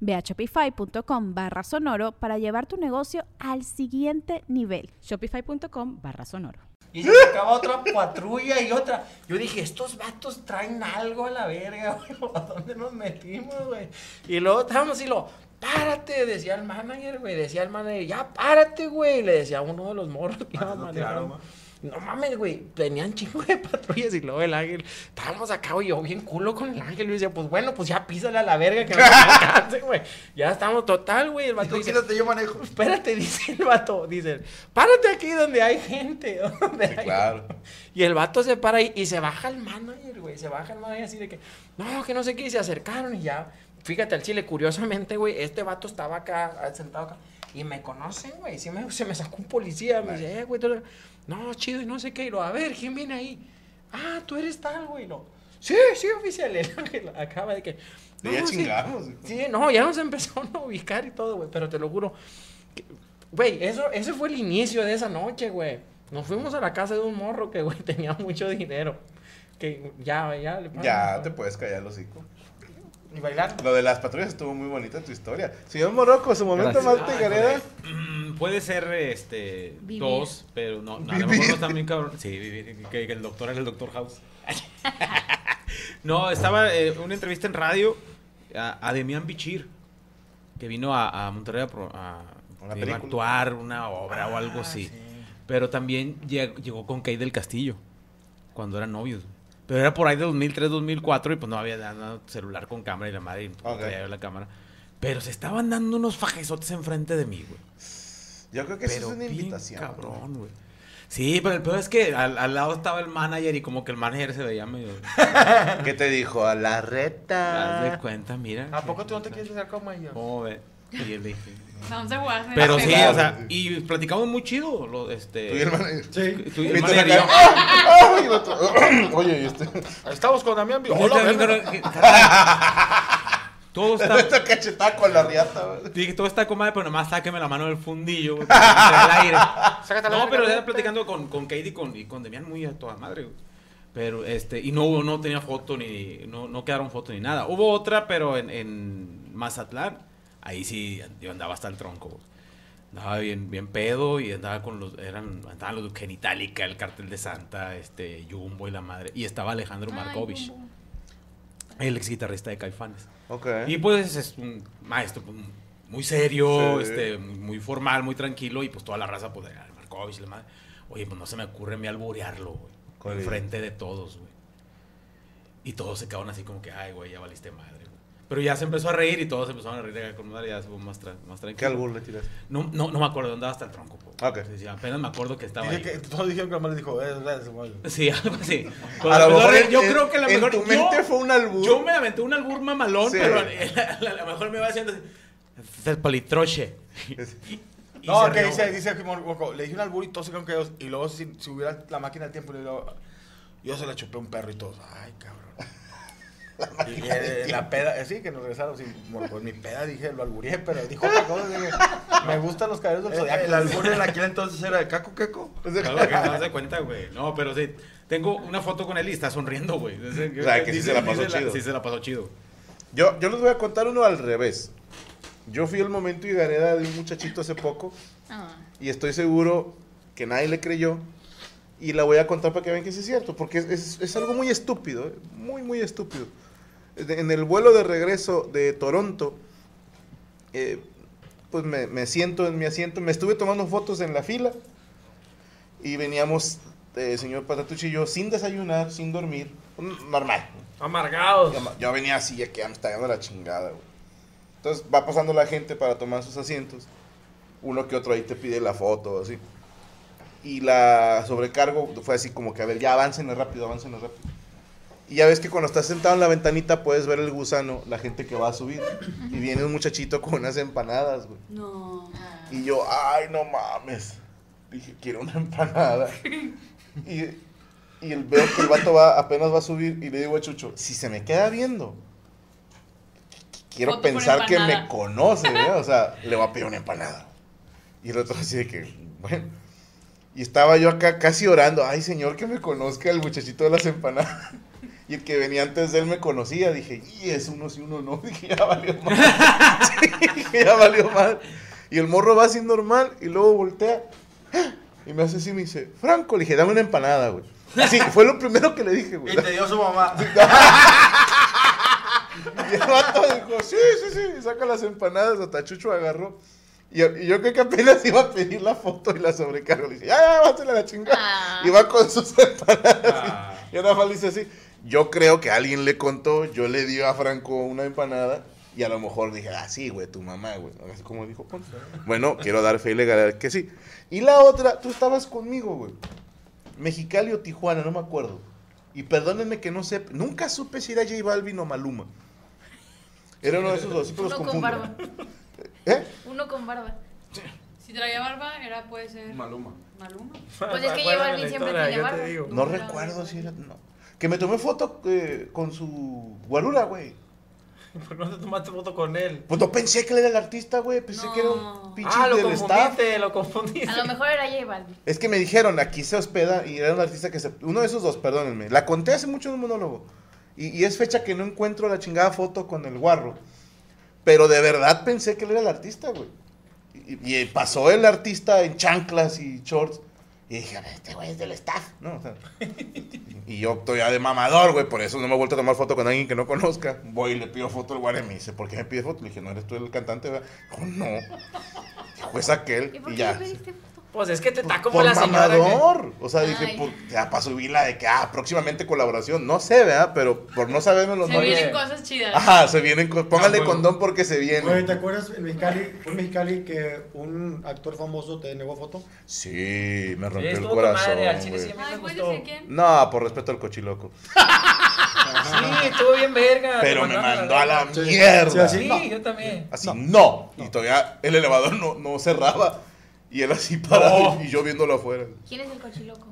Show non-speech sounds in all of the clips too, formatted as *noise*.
Ve a shopify.com barra sonoro para llevar tu negocio al siguiente nivel. Shopify.com barra sonoro. Y se acaba otra patrulla y otra. Yo dije, estos vatos traen algo a la verga, *laughs* güey. ¿A dónde nos metimos, güey? Y luego estábamos y lo, párate, decía el manager, güey. Decía el manager, ya párate, güey. Le decía a uno de los morros que iba manejando. No mames, güey, tenían chingo de patrullas y luego el ángel, estábamos acá, güey, yo bien culo con el ángel, y decía, pues bueno, pues ya písale a la verga que no *laughs* alcance, güey. Ya estamos total, güey. El vato dice, yo manejo. *laughs* Espérate, dice el vato, dice, párate aquí donde hay gente, *laughs* donde Sí, hay- claro. Y el vato se para ahí y se baja el manager, güey, se baja el manager así de que, no, que no sé qué, y se acercaron y ya. Fíjate al chile, curiosamente, güey, este vato estaba acá, sentado acá, y me conocen, güey, sí me, se me sacó un policía, me dice, eh, güey, tú- no, chido, y no sé qué, y lo, a ver, ¿quién viene ahí? Ah, tú eres tal, güey, no. Sí, sí, oficial, *laughs* el ángel acaba de que... Ya "No, sí". chingamos. Sí, no, ya nos empezó a ubicar y todo, güey, pero te lo juro, que- güey, eso, ese fue el inicio de esa noche, güey. Nos fuimos a la casa de un morro que, güey, *laughs* tenía mucho dinero. Que ya, ya le Ya te puedes callar el hocico. Y bailar. Lo de las patrullas estuvo muy bonita tu historia. Señor Morocco, su momento más tigareda. Puede ser este Vivir. dos, pero no, no, a lo mejor no está bien cabrón. Sí, vivir, que, que el doctor era el doctor House. *laughs* no, estaba eh, una entrevista en radio a, a Demian Bichir, que vino a, a Monterrey a, actuar una obra o algo Ah, así. sí. Pero también lleg- llegó con Kay del Castillo, cuando eran novios. Pero era por ahí de 2003, 2004 y pues no había nada, celular con cámara y la madre y no Ok. traía la cámara. Pero se estaban dando unos fajezotes enfrente de mí, güey. Yo creo que eso Pero es una invitación. cabrón, güey. Sí, pero el peor es que al, al lado estaba el manager y como que el manager se veía medio... *laughs* ¿Qué te dijo? A la Haz de reta. cuenta, mira. ¿A poco tú no te quieres hacer como ellos? ¿Cómo ve? Y él dije... Vamos a jugar. Pero sí, o sea, y platicamos muy chido, lo, este... Tú y el manager. Sí. tú y el manager y yo. *laughs* *clears throat* Oye, y este. Estamos con Damián Hola, *laughs* Todo está... *laughs* Esta cachetada con la riata, güey. Dije, todo está comadre, pero nomás sáqueme la mano del fundillo, güey, *laughs* al aire. No, pero estaba platicando con, con Katie y con, y con Demian muy a toda madre, güey. Pero, este, y no hubo, no tenía foto ni, no, no quedaron foto ni nada. Hubo otra, pero en, en Mazatlán, ahí sí, yo andaba hasta el tronco, güey. Andaba bien, bien pedo y andaba con los, eran, andaban los de Genitalica, el cartel de Santa, este, Jumbo y la madre. Y estaba Alejandro Markovich, el ex guitarrista de Caifanes. Y pues es un maestro pues, muy serio, Sí. este, muy, formal, muy tranquilo. Y pues toda la raza, pues, era Markovich, la madre. Oye, pues no se me ocurre a mí alborearlo, güey. ¿Cuál En es? frente de todos, güey. Y todos se quedaron así como que, ay, güey, ya valiste madre. Pero ya se empezó a reír y todos empezaron a reír con madre, ya se fue más, tra- más ¿Qué tranquilo. albur le tiras? No, no, no me acuerdo, andaba hasta el tronco, po. Ok. Sí, sí, apenas me acuerdo que estaba Dice ahí. que todos dijeron que le dijo, eh, es ese güey. Sí, *laughs* algo así. A lo mejor reír, yo en- creo que a lo en mejor tu yo- mente fue un albur. Yo me aventé un albur mamalón, Sí. pero a lo mejor me iba haciendo así. "Es el *laughs* y No, que rió. dice, dice que le dije un albur y todos se quedaron callados. Y luego, si, si hubiera la máquina del tiempo, le digo, yo se la chupé a un perro y todos, ay, cabrón. Y *laughs* eh, la peda, eh, sí, que nos regresaron. Sí, Morco, en mi peda dije, lo alburié, pero dijo otra cosa. dije, me gustan los caballeros del zodiaco. El albur en aquel entonces era de Caco Queco. *laughs* Claro que no se cuenta, güey. No, pero sí. Tengo una foto con él y está sonriendo, güey. O sea, que sí se la pasó chido. Sí, se la pasó chido. Yo, yo les voy a contar uno al revés. Yo fui el momento y gareda de un muchachito hace poco y estoy seguro que nadie le creyó y la voy a contar para que vean que sí es cierto, porque es, es- es algo muy estúpido, ¿eh? muy, muy estúpido. En el vuelo de regreso de Toronto, eh, pues me, me siento en mi asiento, me estuve tomando fotos en la fila y veníamos eh, señor Patatucci y yo, sin desayunar, sin dormir, normal. Amargados. Yo, yo venía así, ya que me está dando la chingada, güey. Entonces va pasando la gente para tomar sus asientos. Uno que otro ahí te pide la foto, así. Y la sobrecargo fue así como que, a ver, ya avancen rápido, avancen rápido. Y ya ves que cuando estás sentado en la ventanita puedes ver el gusano, la gente que va a subir. Y viene un muchachito con unas empanadas, güey. No. Y yo, ay, no mames. Dije, quiero una empanada. *laughs* y, y el, veo que el vato va, apenas va a subir y le digo a Chucho, si se me queda viendo, quiero pensar que me conoce, ¿eh? O sea, *laughs* le voy a pedir una empanada. Y el otro así de que, bueno. Y estaba yo acá casi orando, ay señor, que me conozca el muchachito de las empanadas. Y el que venía antes de él me conocía, dije, y es uno sí, uno no, *laughs* dije, ya valió mal. Sí, dije, ya valió mal. Y el morro va así normal y luego voltea y me hace así y me dice, Franco, le dije, dame una empanada, güey. Así, fue lo primero que le dije, güey. Y te dio su mamá. *laughs* Y el vato dijo, sí, sí, sí, y saca las empanadas, hasta Chucho agarró. Y, y yo creo que apenas iba a pedir la foto y la sobrecargo. Le dije, ya, ya, bátela la chingada. Ah. Y va con sus empanadas. Ah. Y, y nada más le dice así. Yo creo que alguien le contó, yo le di a Franco una empanada. Y a lo mejor dije, ah, sí, güey, tu mamá, güey. Así como dijo Ponce. Bueno, quiero dar fe y legal que sí. Y la otra, tú estabas conmigo, güey. Mexicali o Tijuana, no me acuerdo. Y perdónenme que no sé, nunca supe si era J Balvin o Maluma. Era uno de esos dos, siempre los Uno con confundo. barba. ¿Eh? Uno con barba. Si traía barba, era puede ser Maluma. Maluma. *laughs* Pues es que Balvin siempre historia, tiene te barba. digo. No recuerdo si era. No. Que me tomé foto eh, con su guarura, güey. *laughs* ¿Por qué no te tomaste foto con él? Pues no pensé que él era el artista, güey. Pensé que era un pinche Ah, lo del staff. confundiste, lo confundiste. A lo mejor era J Balvin. Es que me dijeron, aquí se hospeda y era un artista que se... Uno de esos dos, perdónenme. La conté hace mucho en un monólogo. Y, y es fecha que no encuentro la chingada foto con el guarro. Pero de verdad pensé que él era el artista, güey. Y, pasó el artista en chanclas y shorts. Y dije, este güey es del staff, ¿no? O sea, y yo estoy ya de mamador, güey, por eso no me he vuelto a tomar foto con alguien que no conozca. Voy y le pido foto al guardia y me dice, ¿por qué me pide foto? Le dije, ¿no eres tú el cantante? verdad?" Dijo, no. Dijo, es aquel. ¿Y por Y qué ya. le pediste? Pues es que te está Por, como la señora. que- mamador. O sea, dije, por, ya para subirla de que, ah, próximamente colaboración. No sé, ¿verdad? Pero por no saberme los Se nombres. vienen cosas chidas. Ajá, se vienen. Póngale Ah, bueno. condón porque se Oye, ¿te viene. acuerdas en Mexicali, fue en Mexicali que un actor famoso te negó foto? Sí, me Sí, rompió el corazón. madre, al chile sí Ay, me ¿puedes gustó. quién? No, por respeto al cochiloco. Sí, estuvo bien verga. Pero me mandó a la mierda. Sí, Sí, No. yo también. Así, no. Y todavía el elevador no, no cerraba. Y él así parado No. y yo viéndolo afuera. ¿Quién es el cochiloco?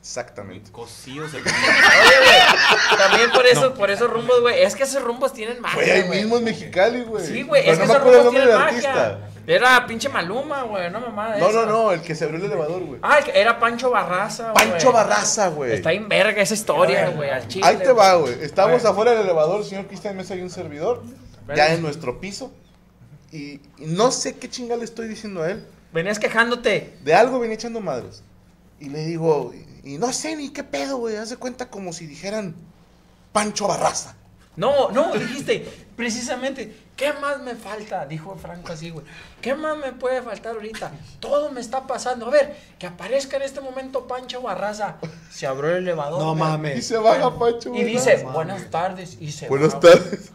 Exactamente. Oye, güey, también por eso, por esos rumbos, güey. Es que esos rumbos tienen magia, Fue ahí güey. mismo en Mexicali, güey. Sí, güey, es que no me esos acuerdo el rumbos nombre tienen del magia. artista. Era pinche Maluma, güey, no mamá de No, no, no, el que se abrió el elevador, güey. Ah, que era Pancho Barraza, güey. Pancho Barraza, güey. Está en verga esa historia, güey, al chile. Ahí te va, güey. Estamos afuera del elevador, señor Cristian Mesa y un servidor. Ya en nuestro piso. Y, y no sé qué chinga le estoy diciendo a él. Venías quejándote. De algo venía echando madres. Y le digo, y, y no sé ni qué pedo, güey. Haz de cuenta como si dijeran Pancho Barraza. No, no, dijiste, precisamente, ¿qué más me falta? Dijo Franco así, güey. ¿Qué más me puede faltar ahorita? Todo me está pasando. A ver, que aparezca en este momento Pancho Barraza. Se abrió el elevador. No güey. Y mames. se baja Pancho Y dice, buenas tardes. Y se Buenas va, tardes.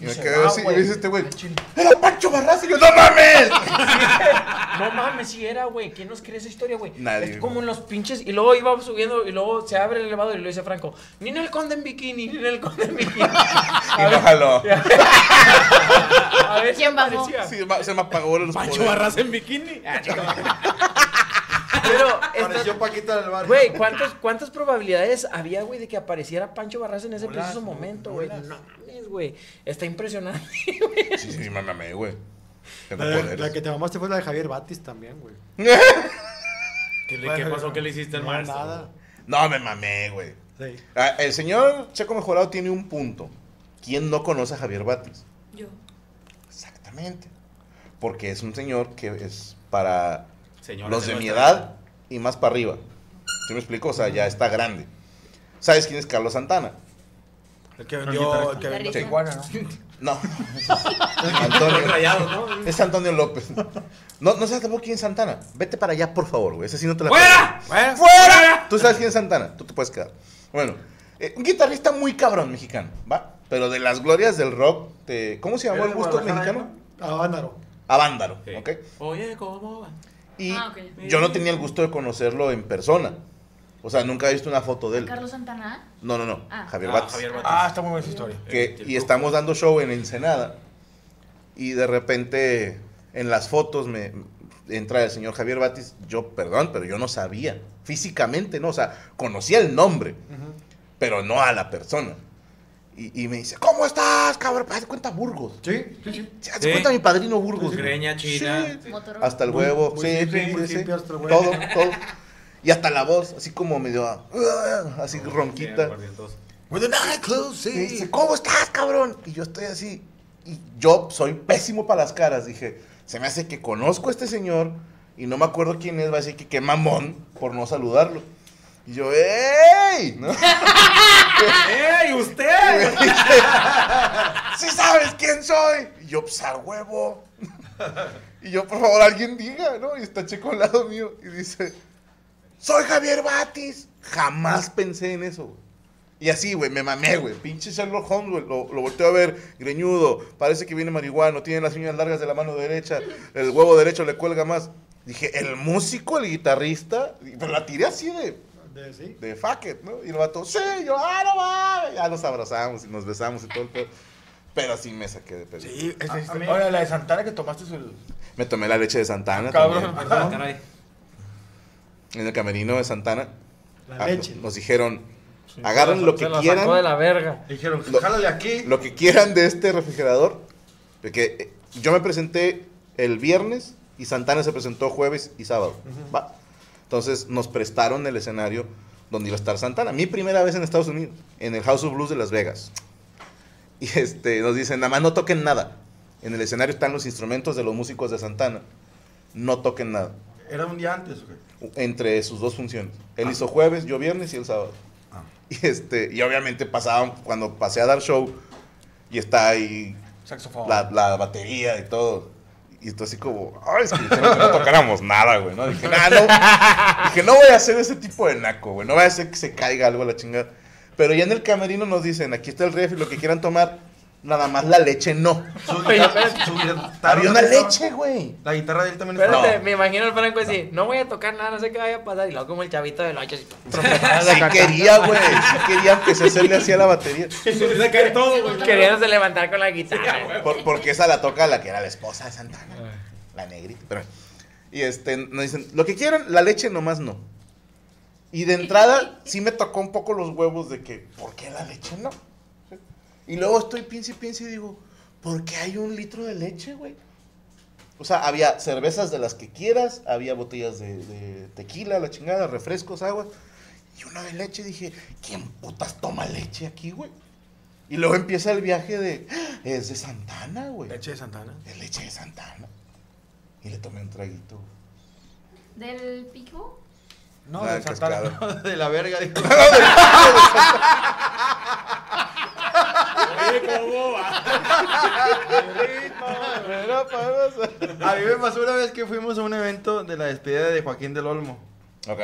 Y Y me quedé así. Y me dice este güey, chile. ¡Era Pancho Barraza! Y yo, ¡no mames! *laughs* No mames, si era, güey. ¿Quién nos cree esa historia, güey? Nadie, Es como en los pinches. Y luego iba subiendo y luego se abre el elevador y lo dice Franco. Ni en el conde en bikini, ni en el conde en bikini. *laughs* Y no jaló. *laughs* A ver, ¿Quién bajó? Sí, se me apagó los Pancho. Barras en bikini. *laughs* Pero, esta- Apareció Paquita del barrio. güey, ¿cuántos, ¿cuántas probabilidades había, güey, de que apareciera Pancho Barras en ese preciso momento, güey? No mames, güey. Está impresionante. Sí, sí, me mamé, güey. Tengo La, poderes. la que te mamaste fue la de Javier Batis también, güey. *laughs* ¿Qué, le- qué pasó? ¿Qué le hiciste al No, maestro? nada. No, me mamé, güey. Sí. Ah, el señor Checo Mejorado tiene un punto. ¿Quién no conoce a Javier Batis? Yo. Exactamente. Porque es un señor que es para los de mi edad y más para arriba. ¿Sí me explico? O sea, ya está grande. ¿Sabes quién es Carlos Santana? El que vendió, el que vendió Sí. Tijuana, ¿no? No. *laughs* Antonio. Es Antonio López. No, no sabes tampoco quién es Santana. Vete para allá, por favor, güey. Ese sí no te la ¡Fuera! Bueno, ¡Fuera! Tú sabes quién es Santana. Tú te puedes quedar. Bueno, eh, un guitarrista muy cabrón mexicano, ¿va? Pero de las glorias del rock. de- ¿Cómo se llamó ¿Era el gusto mexicano? Avándaro. Avándaro, Sí. ¿ok? Oye, ¿cómo va? Y Ah, yo no tenía el gusto de conocerlo en persona. O sea, nunca he visto una foto de él. Carlos Santana. No, no, no. Ah. Javier Ah. Javier Bates. Ah, está muy buena esa historia. que, y estamos dando show en Ensenada y de repente en las fotos me entra el señor Javier Batis, yo perdón, pero yo no sabía físicamente, no, o sea, conocía el nombre, pero no a la persona. Y, y me dice, ¿cómo estás, cabrón? Haz de cuenta Burgos. Sí, sí, sí. Haz de Sí. cuenta mi padrino Burgos. Greña china. Sí. Hasta el huevo, muy sí, sí, sí, sí. hippie hasta el huevo. Todo, todo. Y hasta la voz, así como medio, ah, así ronquita. With the night close, Y me sí. dice, ¿cómo estás, cabrón? Y yo estoy así. Y yo soy pésimo para las caras. Dije, se me hace que conozco a este señor y no me acuerdo quién es. Va a decir que qué mamón por no saludarlo. Y yo, ¡ey! ¿No? *laughs* ¡Ey, usted! ¡Sí sabes quién soy! Y yo, pues a huevo. *laughs* Y yo, por favor, alguien diga, ¿no? Y está Checo al lado mío y dice, soy Javier Batis. Jamás pensé en eso, güey. Y así, güey, me mamé, güey. Pinche Sherlock Holmes, güey. Lo, lo volteo a ver, greñudo. Parece que viene marihuano. Tiene las uñas largas de la mano derecha. El huevo derecho le cuelga más. Dije, el músico, el guitarrista. Pero la tiré así de, De, sí. de fuck it, ¿no? Y el vato, sí, yo, ah, no va. Ya nos abrazamos y nos besamos y todo el pedo. Pero sí me saqué de pedo. Sí, ese- A- ese- a mí- Oye, la de Santana que tomaste es el. Me tomé la leche de Santana. Cabrón. también. Ah, caray. En el camerino de Santana. La Ah, leche. Nos dijeron, agarren lo que quieran. sacó de la verga. Dijeron, Lo- jálale aquí. Lo que quieran de este refrigerador. Porque eh, yo me presenté el viernes y Santana se presentó jueves y sábado. Va. Entonces nos prestaron el escenario donde iba a estar Santana. Mi primera vez en Estados Unidos, en el House of Blues de Las Vegas. *laughs* Y este, nos dicen, nada más no toquen nada. En el escenario están los instrumentos de los músicos de Santana. No toquen nada. ¿Era un día antes o qué? Entre sus dos funciones. Él hizo jueves, yo viernes y el sábado. Ah. *laughs* Y, este, y obviamente pasaban, cuando pasé a dar show, y está ahí Saxofón. la, la batería y todo. Y esto así como, ay, es que no tocáramos nada, güey, ¿no? Dije, "Nah, no, *laughs* dije, no voy a hacer ese tipo de naco, güey, no voy a hacer que se caiga algo a la chingada. Pero ya en el camerino nos dicen, aquí está el refri, lo que quieran tomar, nada más la leche no. Su guitarra- su guitarra Había una no leche, güey. La guitarra de él también Espérate, estaba. me imagino al Franco así, no voy a tocar nada, no sé qué vaya a pasar. Y luego como el chavito del 8 así, *laughs* Sí quería, güey, sí quería, empecé a hacerle así a la batería. *laughs* Se cae todo, güey. queriéndose levantar con la guitarra. Por- porque esa la toca la que era la esposa de Santana. La negrita. Pero, y este, nos dicen, lo que quieran, la leche nomás no. Y de entrada, sí me tocó un poco los huevos de que, ¿por qué la leche no? Y luego estoy piense y piense y digo, ¿por qué hay un litro de leche, güey? O sea, había cervezas de las que quieras, había botellas de, de tequila, la chingada, refrescos, agua. Y una de leche dije, ¿quién putas toma leche aquí, güey? Y luego empieza el viaje de, "Ah, es de Santana, güey. Leche de Santana. Es leche de Santana. Y le tomé un traguito. ¿Del pico? No, Ah, de Santana. *laughs* no, de la verga. dijo. *laughs* *laughs* ¿cómo va? A mí me pasó una vez que fuimos a un evento de la despedida de Joaquín del Olmo. Ok.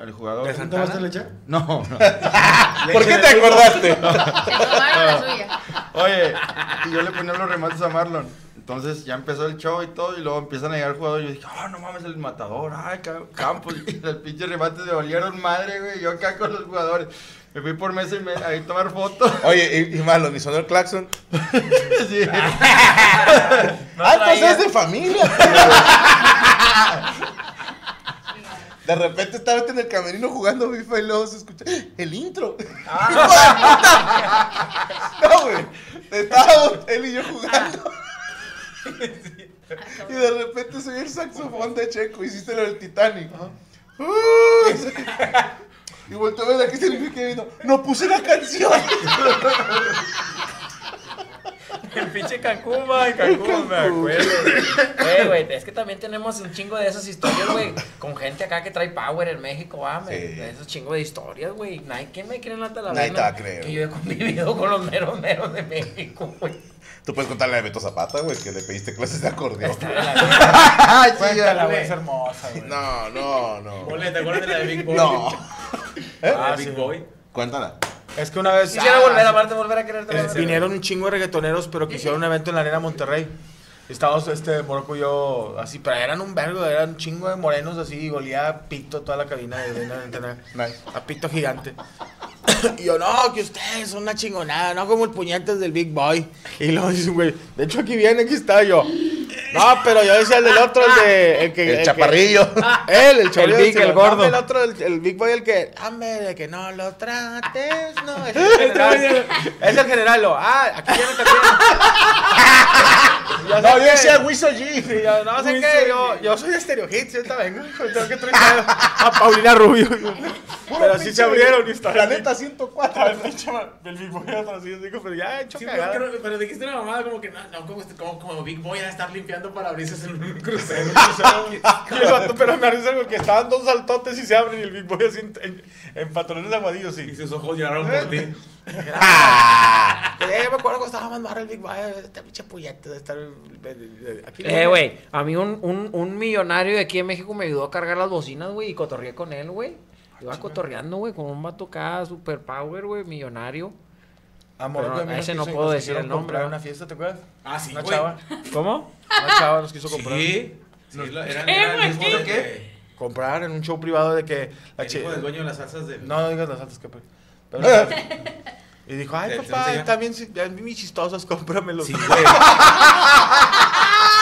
El jugador. ¿De ¿No Santana? tomaste leche? No, no. *laughs* ¿Por qué te acordaste? *laughs* La suya. Oye, y yo le ponía los remates a Marlon. Entonces ya empezó el show y todo, y luego empiezan a llegar jugadores. Y yo dije, ah, no mames, el matador, ay, ca- Campos. *laughs* Y los pinches remates me valieron madre, güey. Yo acá con los jugadores. Me fui por mesa y me, ahí a tomar fotos. *laughs* Oye, y, y Marlon, y sonó el claxon. *laughs* Sí. *laughs* ah, entonces es de familia. De repente estaba en el camerino jugando FIFA y luego se escucha el intro. no, güey. Estábamos él y yo jugando. y de repente soy el saxofón de Checo. Hiciste lo del Titanic. Uy, y volteó a ver aquí se le que vino. No puse la canción. *laughs* El pinche Cancún, va, en Cancún, me acuerdo. Eh, güey, es que también tenemos un chingo de esas historias, güey. Con gente acá que trae power en México, me- Sí. esos chingos de historias, güey. Nadie, ¿quién me cree en la? Nadie te va a creer. Que yo he convivido con los meros meros de México, güey. Tú puedes contarle a Beto Zapata, güey, que le pediste clases de acordeón. *laughs* Ay, sí, Cuéntala, güey, güey. es hermosa, güey. No, no, no. ¿te acuerdas de la de Big Boy? No. *laughs* ¿Eh? La Ah, sí, Big Boy. Cuéntala. Es que una vez. Quisiera ah, volver a amarte, volver a quererte. eh, volver a- vinieron un chingo de reggaetoneros, pero que hicieron un evento en la Arena Monterrey. Estábamos, este, Morocco y yo, así, pero eran un vergo, eran un chingo de morenos así, y olía a pito toda la cabina de. Nice. A pito gigante. *coughs* y yo, no, que ustedes son una chingonada, no como el puñetes del Big Boy. Y luego dice, un güey, de hecho aquí viene, aquí está yo. No, pero yo decía el del otro, el de. El, que, El que- chaparrillo. *laughs* él, el chaparrillo. Big, el gordo. "Dame El otro, el, el Big Boy, el que. Dame, de que no lo trates, no. *laughs* Es el general. es el general, lo. Ah, aquí viene también. *laughs* Yo No, yo que- decía Wiso G. Sí, yo no sé qué, yo, yo soy de Stereo Hits, yo vengo, tengo que traer *laughs* a Paulina Rubio. *laughs* Pero sí se abrieron y está Planeta 104. el pinche el Big Boy atrás, yo digo, pero ya he hecho Sí, pero, pero dijiste una mamada como que no, no como, como, como Big Boy a estar limpiando parabrisas en un crucero. *laughs* Pero me arriesga porque estaban dos saltotes y se abren y el Big Boy así en, en, en pantalones aguadillos, y sí. sus ojos lloraron por ti. Eh, me acuerdo cuando estaba más barro el Big Boy, este pinche puñete de estar eh, aquí. Eh, güey, a mí un, un, un millonario de aquí en México me ayudó a cargar las bocinas, güey, y cotorreé con él, güey. Iba cotorreando, güey, con un vato acá, super power, güey, millonario. Amor, Pero a ese nos no puedo nos decir el nombre, una fiesta, ¿te acuerdas? Ah, sí, Una güey. chava. ¿Cómo? Una chava nos quiso comprar. Sí. Sí, lo- era, ¿Qué, era el mismo que- Comprar en un show privado de que la El hijo del dueño de las salsas de... No, no digas las altas que pero. *laughs* Y dijo, ay, papá, si- ya mis chistosas, *laughs* cómpramelos. Sí, *laughs* güey.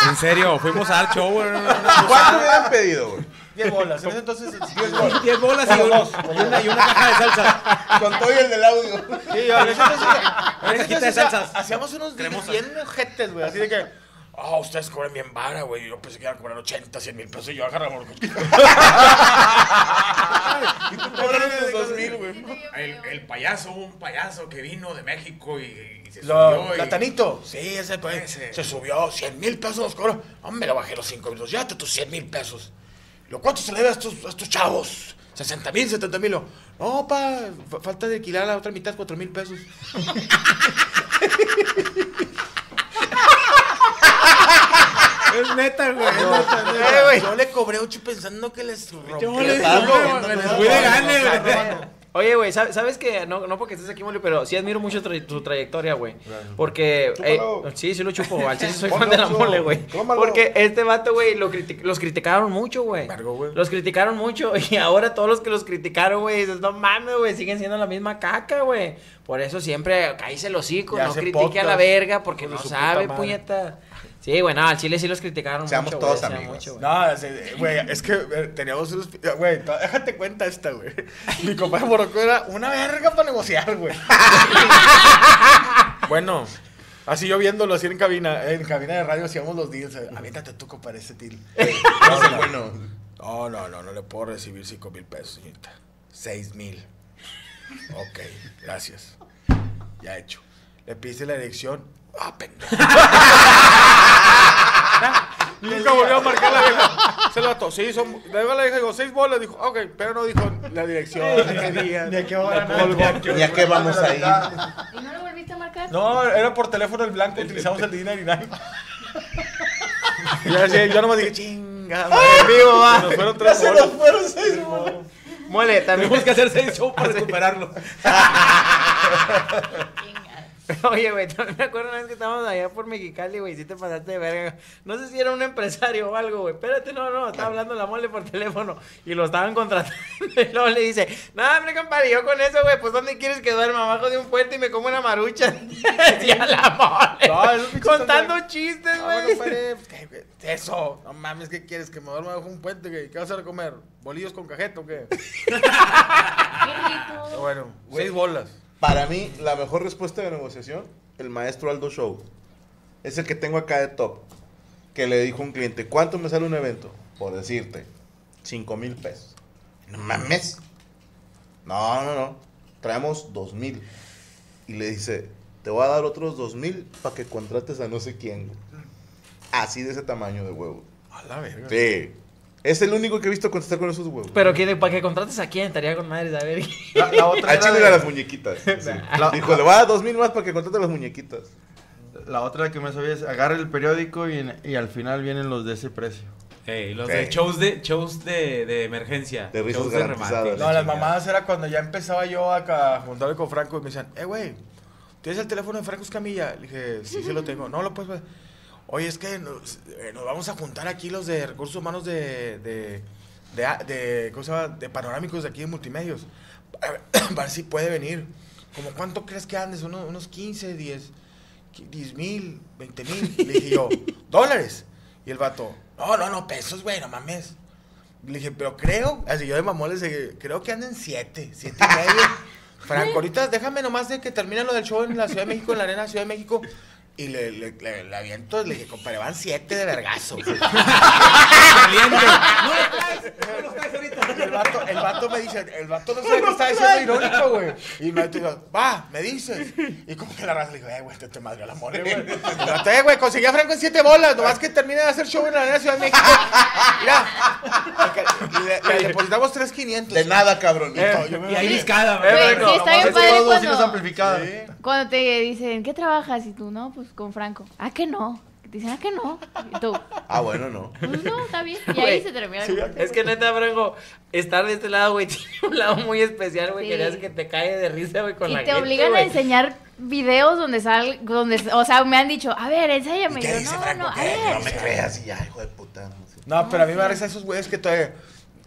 en serio, fuimos a dar show, güey. una- una ¿Cuánto me han pedido, güey? 10 bolas. En ese entonces, 10 bolas. 10 bolas y, un- y una, y una caja de salsa. Con todo y el del audio. Sí, yo, en ese entonces, en ese cajita de salsas. Hacíamos unos Cremosas. bien ojetes, güey. Así de que, ah, ustedes cobran bien vara, güey. Yo pensé que iban a cobrar 80, 100 mil pesos y yo agarramos. *laughs* y tú cobras unos 2 mil, güey. El, el payaso, un payaso que vino de México y, y se Lo, subió y- Platanito, sí, ese, pues, Ese. se subió 100 mil pesos los cobró. Hombre, le bajé los 5 mil, llévate tus 100 mil pesos. Lo ¿Cuánto se le debe a estos, a estos chavos? 60 mil, 70 mil. Lo, No, pa, fa- falta de alquilar la otra mitad, 4 mil pesos. *laughs* Es neta, güey. es Yo, neta, es neta. güey, yo le cobré 8 pensando que les rompí. Yo le ¿no? fui de gane, No, güey. no, no. Oye, güey, ¿sabes, que no, no porque estés aquí, Moli, pero sí admiro mucho tra- tu trayectoria, güey. Porque. eh, sí, sí lo chupo. Al chile soy fan de la mole, güey. Porque este vato, güey, lo criti- los criticaron mucho, güey. Los criticaron mucho. *laughs* Y ahora todos los que los criticaron, güey, dices, no mames, güey, siguen siendo la misma caca, güey. Por eso siempre caíse el hocico, Ya no critique a la verga porque no sabe, puñeta. Sí, güey, no, al chile sí los criticaron Seamos mucho. todos decían amigos. mucho. No, es- güey, es que eh, teníamos unos... Güey, déjate cuenta esta, güey. *laughs* Mi compadre Morocco era una verga para negociar, güey. *laughs* bueno, así yo viéndolo así en cabina, en cabina de radio hacíamos los deals. eh, Aviéntate tú, compadre, ese deal. *laughs* No, no, bueno. No, no, no, no le puedo recibir 5 mil pesos, señorita. 6 mil. Ok, gracias. Ya hecho. Le pise la dirección. Ah, pendejo. Y *laughs* nunca volvió a marcar la vieja. Se lo ató. Sí, son. Le digo a la vieja, digo, seis bolas. Dijo, ok, pero no dijo la dirección, ni qué día. A qué hora, ¿Y a qué vamos a ir? ¿Y no lo volviste a marcar? No, era por teléfono el blanco, utilizamos el dinero y nada. Y así, yo nomás dije, chinga, vivo, va. Se nos fueron tres Se bolas. nos fueron seis bolas. Mole, también. Tenemos que hacer seis shows para recuperarlo. *laughs* *laughs* Oye, güey, también *laughs* me acuerdo una vez que estábamos allá por Mexicali, güey, sí te pasaste de verga. No sé si era un empresario o algo, güey. Espérate, no, no, estaba hablando la mole por teléfono y lo estaban contratando. *laughs* Y luego le dice, no, hombre, compadre, yo con eso, güey, pues ¿dónde quieres que duerma? Abajo de un puente y me como una marucha. Decía la mole. No, contando chistes, No, güey. no, pare, pues, ¿qué, güey? Eso, no mames, ¿qué quieres? ¿Que me duerma bajo un puente? güey? ¿Qué vas a comer? ¿Bolillos con cajeta o qué? Qué rico. Ah, bueno, seis bolas. Para mí, la mejor respuesta de negociación, el maestro Aldo Show. Es el que tengo acá de top. Que le dijo a un cliente, ¿cuánto me sale un evento? Por decirte, 5 mil pesos. No mames. No, no, no. Traemos 2 mil. Y le dice, te voy a dar otros dos mil para que contrates a no sé quién. güey". Así de ese tamaño de huevo. A la verga. Sí. Es el único que he visto contestar con esos huevos. Pero que, para que contrates a quién, estaría con madres, a ver. La, la otra Al era chile de- de las muñequitas. *laughs* sí. La- *laughs* Dijo, le voy a dar dos mil más para que contrate las muñequitas. La otra que me sabía es agarra el periódico y, en- y al final vienen los de ese precio. Ey, los de shows de shows de, de emergencia. De risas shows garantizadas. remate, No, la las mamadas era cuando ya empezaba yo acá a juntarme con Franco y me decían, eh, güey, ¿tienes el teléfono de Franco Escamilla? Le dije, sí, sí lo tengo. No lo puedes ver. Oye, es que nos, eh, nos vamos a juntar aquí los de recursos humanos de, de, de, de, ¿cómo se llama? de panorámicos de aquí de multimedios. A ver, *clears throat* para ver si puede venir. ¿Como cuánto crees que andes? Unos, unos 15, 10, 10 mil, 20 mil. Le dije yo, *laughs* ¿dólares? Y el vato, no, no, no, pesos, güey, no mames. Le dije, pero creo, así yo de mamón les dije, creo que anden siete, siete y medio. *laughs* Franco, ahorita déjame nomás de que termine lo del show en la Ciudad de México, en la Arena Ciudad de México. Y le, le, le, le aviento, le dije, compadre, van siete de vergazo. *laughs* No los traes, no los traes ahorita. Y el vato, el vato me dice, el vato no sabe que está diciendo irónico, güey. Y me dijo, va, me dices. Y como que la raza le dijo, eh, güey, te, te madre la mole, güey. Y eh, güey, conseguí a Franco en siete bolas, nomás que termine de hacer show en la Arena Ciudad de México. Mira, le, le depositamos 3,500. De nada, cabrón. me Y ahí discada, Eh, güey. sí, está bien padre cuando, cuando te dicen, ¿qué trabajas? Y tú, no, pues con Franco. Ah, que no. Dicen, ah, que no. Y tú, Ah, bueno, no. pues no, está bien. Y Güey, ahí se termina el corte, Es que neta, Franco, estar de este lado, güey, *laughs* tiene un lado muy especial, güey, Sí. que le hace que te cae de risa, güey, con Y la te gente, obligan a güey. enseñar videos donde sal, donde, o sea, me han dicho, a ver, enséñame. ¿Y qué yo, dice no, Franco? no, a ¿Qué? ver. No me creas y ya, hijo de puta. no sé. No, pero a mí me parece esos güeyes que todavía.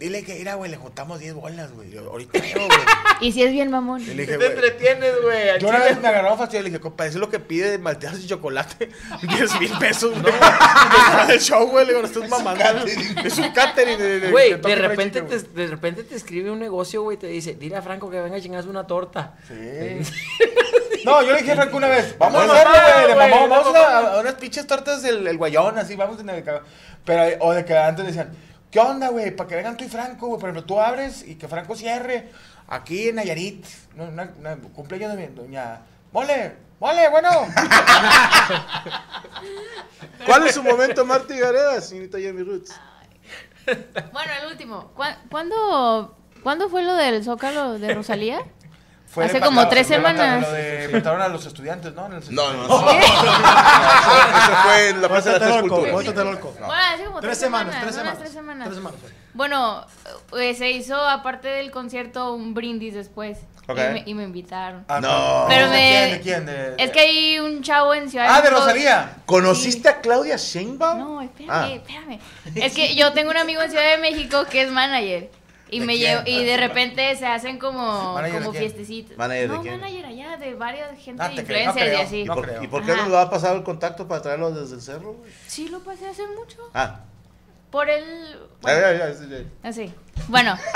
Dile que, mira, güey, le juntamos 10 bolas, güey. Ahorita *laughs* veo, güey. Y si es bien mamón. Y le dije, Te güey. entretienes, güey. Yo una vez me agarraba fastidio y le dije, compa, eso es lo que pide malteadas y chocolate. *laughs* 10 mil pesos, güey. No. el show, güey, le digo, no estás mamando. Es un catering de, de, Güey, de repente, te, de repente te escribe un negocio, güey, te dice, dile a Franco que venga a chingarse una torta. Sí. No, yo le dije a Franco una vez, vamos a No, hacerlo, güey, no, vamos a, unas pinches tortas del el guayón, así, vamos en el... Pero, o de que antes decían, ¿qué onda, güey? Para que vengan tú y Franco, güey, por ejemplo, tú abres y que Franco cierre, aquí en Nayarit, no, una, una- cumpleaños de mi doña... Mole, mole, bueno. *laughs* ¿Cuál es su momento, Marta Gareda, señorita Jamie Roots? Bueno, el último. ¿Cuá- ¿Cuándo, ¿Cuándo fue lo del Zócalo de Rosalía? Fue Hace como tres semanas. Lo de mataron a los estudiantes, ¿no? En el- No, no, no. *laughs* Eso fue en la Plaza de las Tres Culturas. Bueno, hace como tres, semanas, tres semanas. tres semanas. Tres semanas. Bueno, eh, se hizo aparte del concierto un brindis después. Y, me, y me invitaron. Ah, No. Pero ¿De me- quién? ¿De quién? De- Es que hay un chavo en Ciudad Ah, de Rosalía. ¿Conociste a Claudia Sheinbaum? No, espérame, Ah. espérame. Es que yo tengo un amigo en Ciudad de México que es manager. Y ¿De me llevo, y de repente se hacen como, ¿Manager de como fiestecitas. ¿Manager de no, quién? manager allá, de varias gente Ah, no influencers y creo. así. ¿Y por. ¿y qué no nos va a pasar el contacto para traerlo desde el cerro? güey? Sí, lo pasé hace mucho. Ah, Por el. ya, ya, ya, sí, ya. Así. Bueno. *laughs*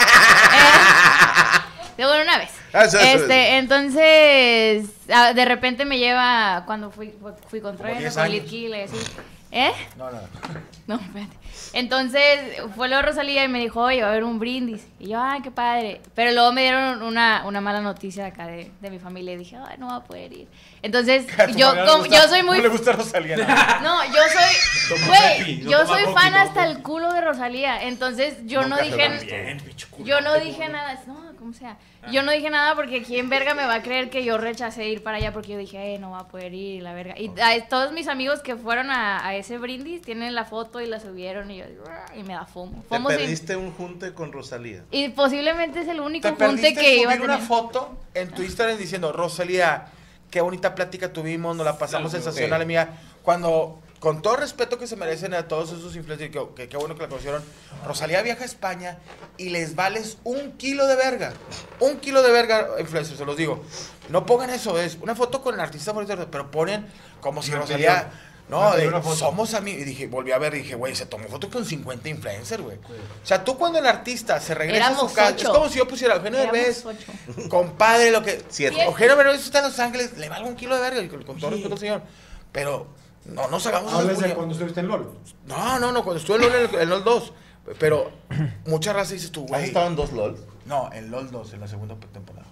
eh, de bueno, una vez. Ah, eso, eso, este, entonces, ah, de repente me lleva cuando fui, fui con 10 con. Litquila y así. ¿Eh? No, no. *laughs* No, espérate. Entonces, fue luego Rosalía y me dijo, oye, va a haber un brindis. Y yo, ay, qué padre. Pero luego me dieron una, una mala noticia acá de, de mi familia y dije, ay, no va a poder ir. Entonces, *laughs* yo, como- gusta- yo soy muy No le gusta Rosalía. ¿no? *laughs* no, yo soy. Güey, no yo soy fan no, hasta el culo de Rosalía. Entonces yo no dije. Bien. Yo no dije nada. No, como sea. Yo no dije nada porque quién verga me va a creer que yo rechacé ir para allá porque yo dije, eh, no va a poder ir, la verga. Y a- todos mis amigos que fueron a, a ese brindis tienen la foto y la subieron y yo digo, "Ah", y me da fomo. Te Fomo sí. perdiste un junte con Rosalía. Y posiblemente es el único Te junte que iba a subir una tener. foto en tu Instagram diciendo, Rosalía, qué bonita plática tuvimos, nos la pasamos sensacional, Sí. amiga. Cuando, con todo respeto que se merecen a todos esos influencers, que, que qué bueno que la conocieron, Rosalía viaja a España y les vales un kilo de verga. Un kilo de verga, influencers, se los digo. No pongan eso, es una foto con el artista favorito, pero ponen como si Rosalía... No, de, somos amigos. Y dije, volví a ver y dije, güey, se tomó foto con 50 influencers, güey. O sea, tú cuando el artista se regresa a Éramos su casa, ocho. es como si yo pusiera a Eugenio Derbez, *laughs* compadre, lo que. Siete. Eugenio Derbez está en Los Ángeles, le valgo un kilo de verga, con, con todo respeto, señor. Pero no nos hagamos Hablas de cuando estuviste en LOL. No, no, no, cuando estuve en LOL, en el, LOL 2. Pero mucha raza dices tú, ¿Has güey. estado en dos LOL? No, en LOL 2, en la segunda temporada.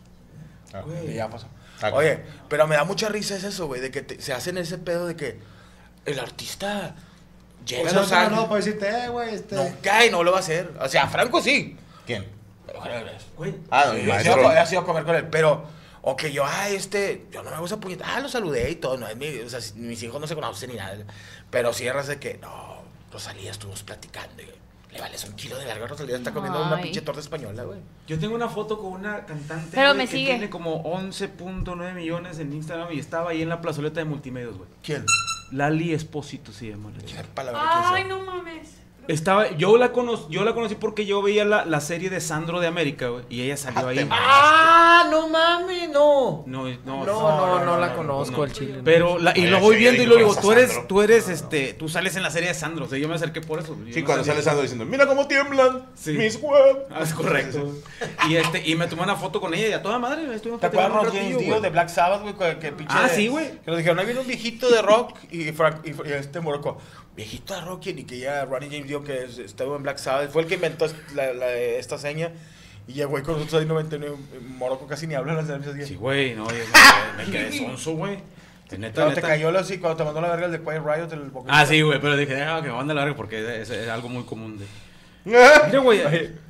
Y ya pasó. Ah, Oye, pero me da mucha risa es eso, güey, de que te- se hacen ese pedo de que el artista llega O a sea, no, no, para decirte, eh, güey, este. No cae, no lo va a hacer. O sea, Franco sí. ¿Quién? Güey. Ah, maestro. he sido a comer con él, pero, o que yo, ah, este, yo no me gusta puñetar, ah, lo saludé y todo, no es mi, o sea, mis hijos no se conocen ni nada, pero cierras de que, no, Rosalía, estuvimos platicando, y, le vales un kilo de verga, Rosalía está comiendo una pinche torta española, güey. Yo tengo una foto con una cantante Pero güey, me que sigue. tiene como 11.9 millones en Instagram y estaba ahí en la plazoleta de multimedios, güey. ¿Quién? Lali Espósito se llama la chica. Ay, no mames. Estaba, yo la conocí, yo la conocí porque yo veía la, la serie de Sandro de América, güey, y ella salió ahí. Ah, no mames, no. No, no, No, no, no, la conozco al chile. Pero la, y lo voy viendo y luego digo, "Esa tú eres, Sandro". tú eres, este, tú sales en la serie de Sandro, o sea, yo me acerqué por eso. Sí, no cuando sale Sandro diciendo, mira cómo tiemblan Sí. mis huevos. Ah, es correcto. Y este, y me tomé una foto con ella y a toda madre, estuvimos ¿Te acuerdas de Black Sabbath, güey? Que, pinche. Ah, sí, güey. Que nos dijeron, ahí viene un viejito de rock y, Frank, y, y este Morocco. Viejito de rock y que ya Ronnie James Dio, que es- estuvo en Black Sabbath, fue el que inventó la- la- esta seña. Y llegó ahí con nosotros ahí 99. Morocco casi ni habla las cervezas. Sí, güey, no, yo *laughs* me, me quedé sonso, güey. Neta, Cuando te cayó así, cuando te mandó la verga el de Quiet Riot, el Ah, sí, güey, pero dije, déjame que me mande la verga porque es, es algo muy común de. *laughs* Mira, güey,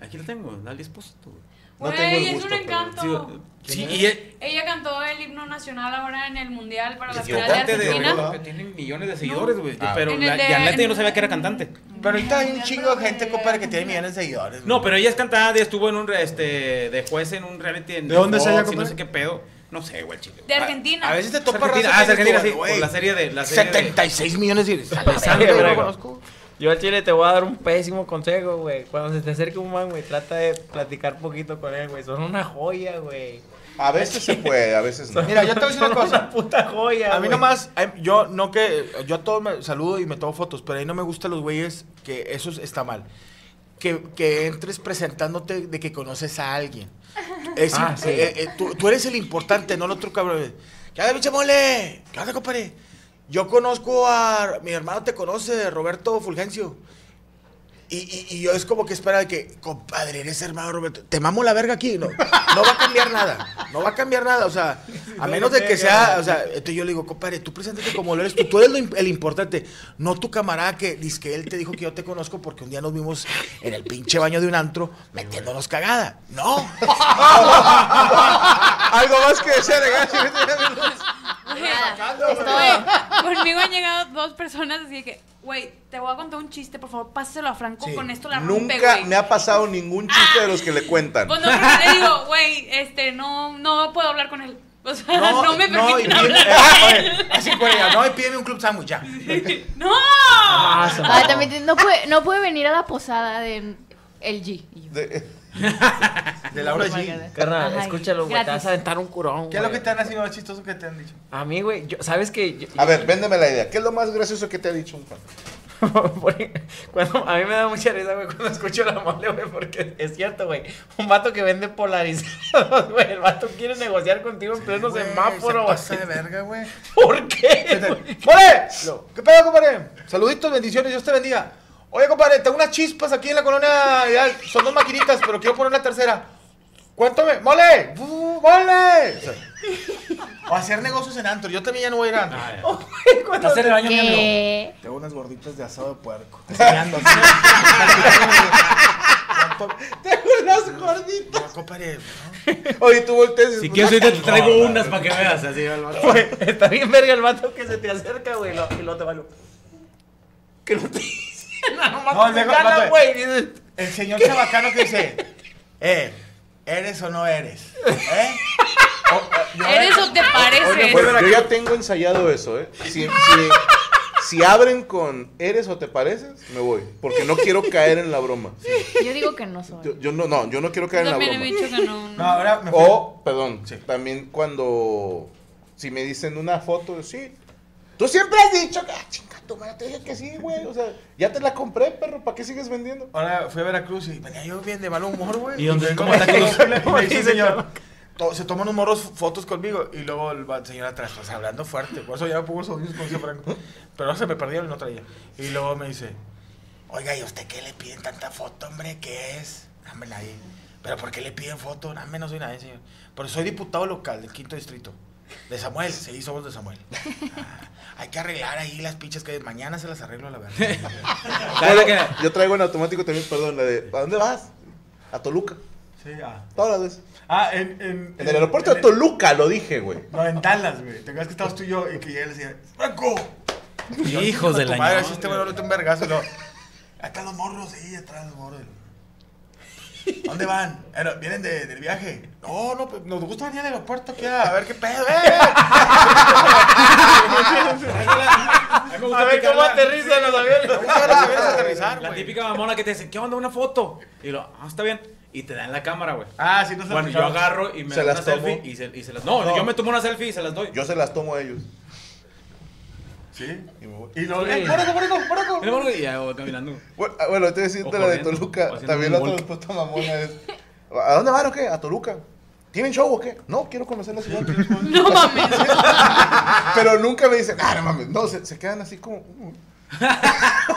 aquí lo tengo, Lali Espósito, güey. No Güey, tengo el es gusto, un pero- encanto. Sí, y es Ella cantó el himno nacional ahora en el mundial para la es final de cantante de Argentina. que tiene millones de seguidores, güey. Ah. Pero la, de- y a neta yo no sabía que era cantante. Pero ahorita hay un chingo de gente, compadre, que tiene millones de seguidores. No, güey. pero ella es cantante, estuvo en un re- este de juez en un reality en ¿De dónde es ella, y no sé qué pedo. No sé, güey, chile. De Argentina. A veces te Es topas Argentina, ah, es Argentina, sí, por la serie de la serie de- 76 millones de *laughs* yo güey. lo conozco. Yo al chile te voy a dar un pésimo consejo, güey. Cuando se te acerque un man, güey, trata de platicar poquito con él, güey. Son una joya, güey. A veces se puede, a veces no. Mira, yo te voy a decir una cosa. Una puta joya, A mí nomás, eh, yo no que, yo a todos me saludo y me tomo fotos, pero ahí no me gustan los güeyes que eso es- está mal. Que, que entres presentándote de que conoces a alguien. Es Ah, sí. eh, eh, tú, tú eres el importante, no el otro cabrón. ¿Qué onda, pinche mole? ¿Qué onda, compadre? Yo conozco a. Mi hermano te conoce, Roberto Fulgencio. Y, y, y yo es como que espera de que, compadre, eres hermano Roberto. Te mamo la verga aquí. No, no va a cambiar nada. No va a cambiar nada. O sea, a menos de que sea. O sea, entonces yo le digo, compadre, tú preséntate como lo eres tú. Tú eres lo el importante. No tu camarada que dice que él te dijo que yo te conozco porque un día nos vimos en el pinche baño de un antro metiéndonos cagada. No. *laughs* Algo más que desear, Güey, Conmigo han llegado dos personas así de que, güey, te voy a contar un chiste, por favor, pásaselo a Franco, con esto la rompe, Nunca güey. me ha pasado ningún chiste de los que le cuentan. Pues no, pero le digo, güey, este, no, no puedo hablar con él. O sea, no, *laughs* me y permiten pide- hablar eh, oye, él. Así no, y pídeme un club sandwich ya. ¡No! Ah, también te- no puede, no puede venir a la posada de el G. Y yo, De- De Laura *laughs* G. Carnal, Ajá, escúchalo, güey. Te vas a aventar un curón, ¿Qué es lo que te han sido más chistoso que te han dicho? A mí, güey, yo- ¿sabes qué? Yo- A ver, véndeme la idea. ¿Qué es lo más gracioso que te ha dicho un fan? *laughs* Cuando, a mí me da mucha risa, güey, cuando escucho la mole, güey, porque es cierto, güey. Un vato que vende polarizados, *laughs* güey. El vato quiere negociar contigo en pleno semáforo, se güey. de verga, güey. ¿Por qué? ¡Mole! ¿Qué pedo, compadre? Saluditos, bendiciones, Dios te bendiga. Oye, compadre, tengo unas chispas aquí en la colonia. Son dos maquinitas, pero quiero poner una tercera. ¿Cuánto me? ¡Mole! ¡Uh, ¡Mole! O, sea, o hacer negocios en antro. Yo también ya no voy a ir a antro. Cuando- Hacer el baño, mi. Tengo unas gorditas de asado de puerco. *laughs* Enseñando. Tengo unas gorditas. No, compadre. Oye, tú volteas y Si quieres, ahorita te traigo unas para que veas. Así, el vato. Güey, está bien verga el vato que se te acerca, güey, lo- y luego te va lo- Que no te *laughs* No, el gana, güey. El señor chabacano que dice, *laughs* eh, ¿eres o no eres? ¿Eh? O- o- yo- ¿Eres o te pareces? Yo ya tengo ensayado eso, ¿eh? Si, si, si abren con ¿eres o te pareces? Me voy. Porque no quiero caer en la broma. *laughs* Yo digo que no soy. Yo, yo no, no, yo no quiero Yo caer en la también he broma. dicho que no. No, ahora me fui. O, perdón, Sí. también cuando si me dicen una foto, sí. Tú siempre has dicho que, ah, chinga, tu madre, te dije que sí, güey. O sea, ya te la compré, perro, ¿para qué sigues vendiendo? Ahora fui a Veracruz y venía yo bien de mal humor, güey. ¿Y dónde- cómo está dice *laughs* el señor, to- se toman unos morros fotos conmigo y luego el señor atrás, pues hablando fuerte. Por eso ya me pongo los audios con ese Franco. Pero no se me perdieron y no traía. Y luego me dice, oiga, ¿y a usted qué le piden tanta foto, hombre? ¿Qué es? Dámela ahí. ¿Pero por qué le piden foto? No, no soy nadie, señor. Pero soy diputado local del quinto distrito. De Samuel, sí, somos de Samuel. Ah, hay que arreglar ahí las pichas que mañana se las arreglo a la verdad. *laughs* ¿Sabes que- Yo traigo en automático también, perdón, la de, ¿a dónde vas? A Toluca. Sí, ah. Todas las veces. Ah, en, en, En el aeropuerto de Toluca lo dije, güey. No, en Dallas, güey. Te acuerdas que estabas tú y yo y que llegué y le decía, ¡Franco! Hijos "Hijo de la madre, si este güey ahorita un vergazo. Ahí están los morros, sí, atrás los morros. ¿Dónde van? ¿Vienen de, del viaje? No, no, pues nos gusta venir al aeropuerto aquí a ver qué pedo, eh. *laughs* A ver cómo aterrizan los aviones. Aterrizar, La típica mamona que te dice, ¿qué onda? Una foto. Y lo, ah, está bien. Y te dan la cámara, güey. Ah, sí, no se Bueno, yo agarro y me Se hago las una selfie tomo. y se, y se las... No, No. yo me tomo una selfie y se las doy. Yo se las tomo a ellos. Sí, y me voy. Y luego, ¡eh, acá! Y ya voy caminando. Bueno, ah, bueno, te voy a decir O de la de corriendo, Toluca. o haciendo También un la otra walk. respuesta mamona es: ¿A dónde van o qué? A Toluca. ¿Tienen show o qué? No, quiero conocer la ciudad. *laughs* No mames. Pero nunca me dicen, ah, no mames. No, se, se quedan así como. "Mm".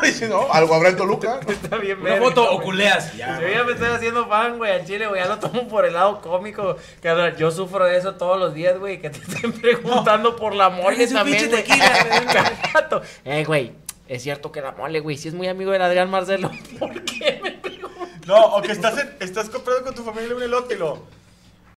Dicen, *laughs* no, algo habrá en Toluca. *laughs* Está bien, Una verga. foto o culeas. Ya, Yo ya me estoy haciendo fan, güey, al chile, güey. Ya lo tomo por el lado cómico. Carnal, yo sufro de eso todos los días, güey. Que te estén preguntando por la mole también, güey. *laughs* Eh, güey, es cierto que la mole, güey, sí es muy amigo del Adrián Marcelo. ¿Por qué me preguntas? No, o que estás, en- estás comprando con tu familia un elote y lo.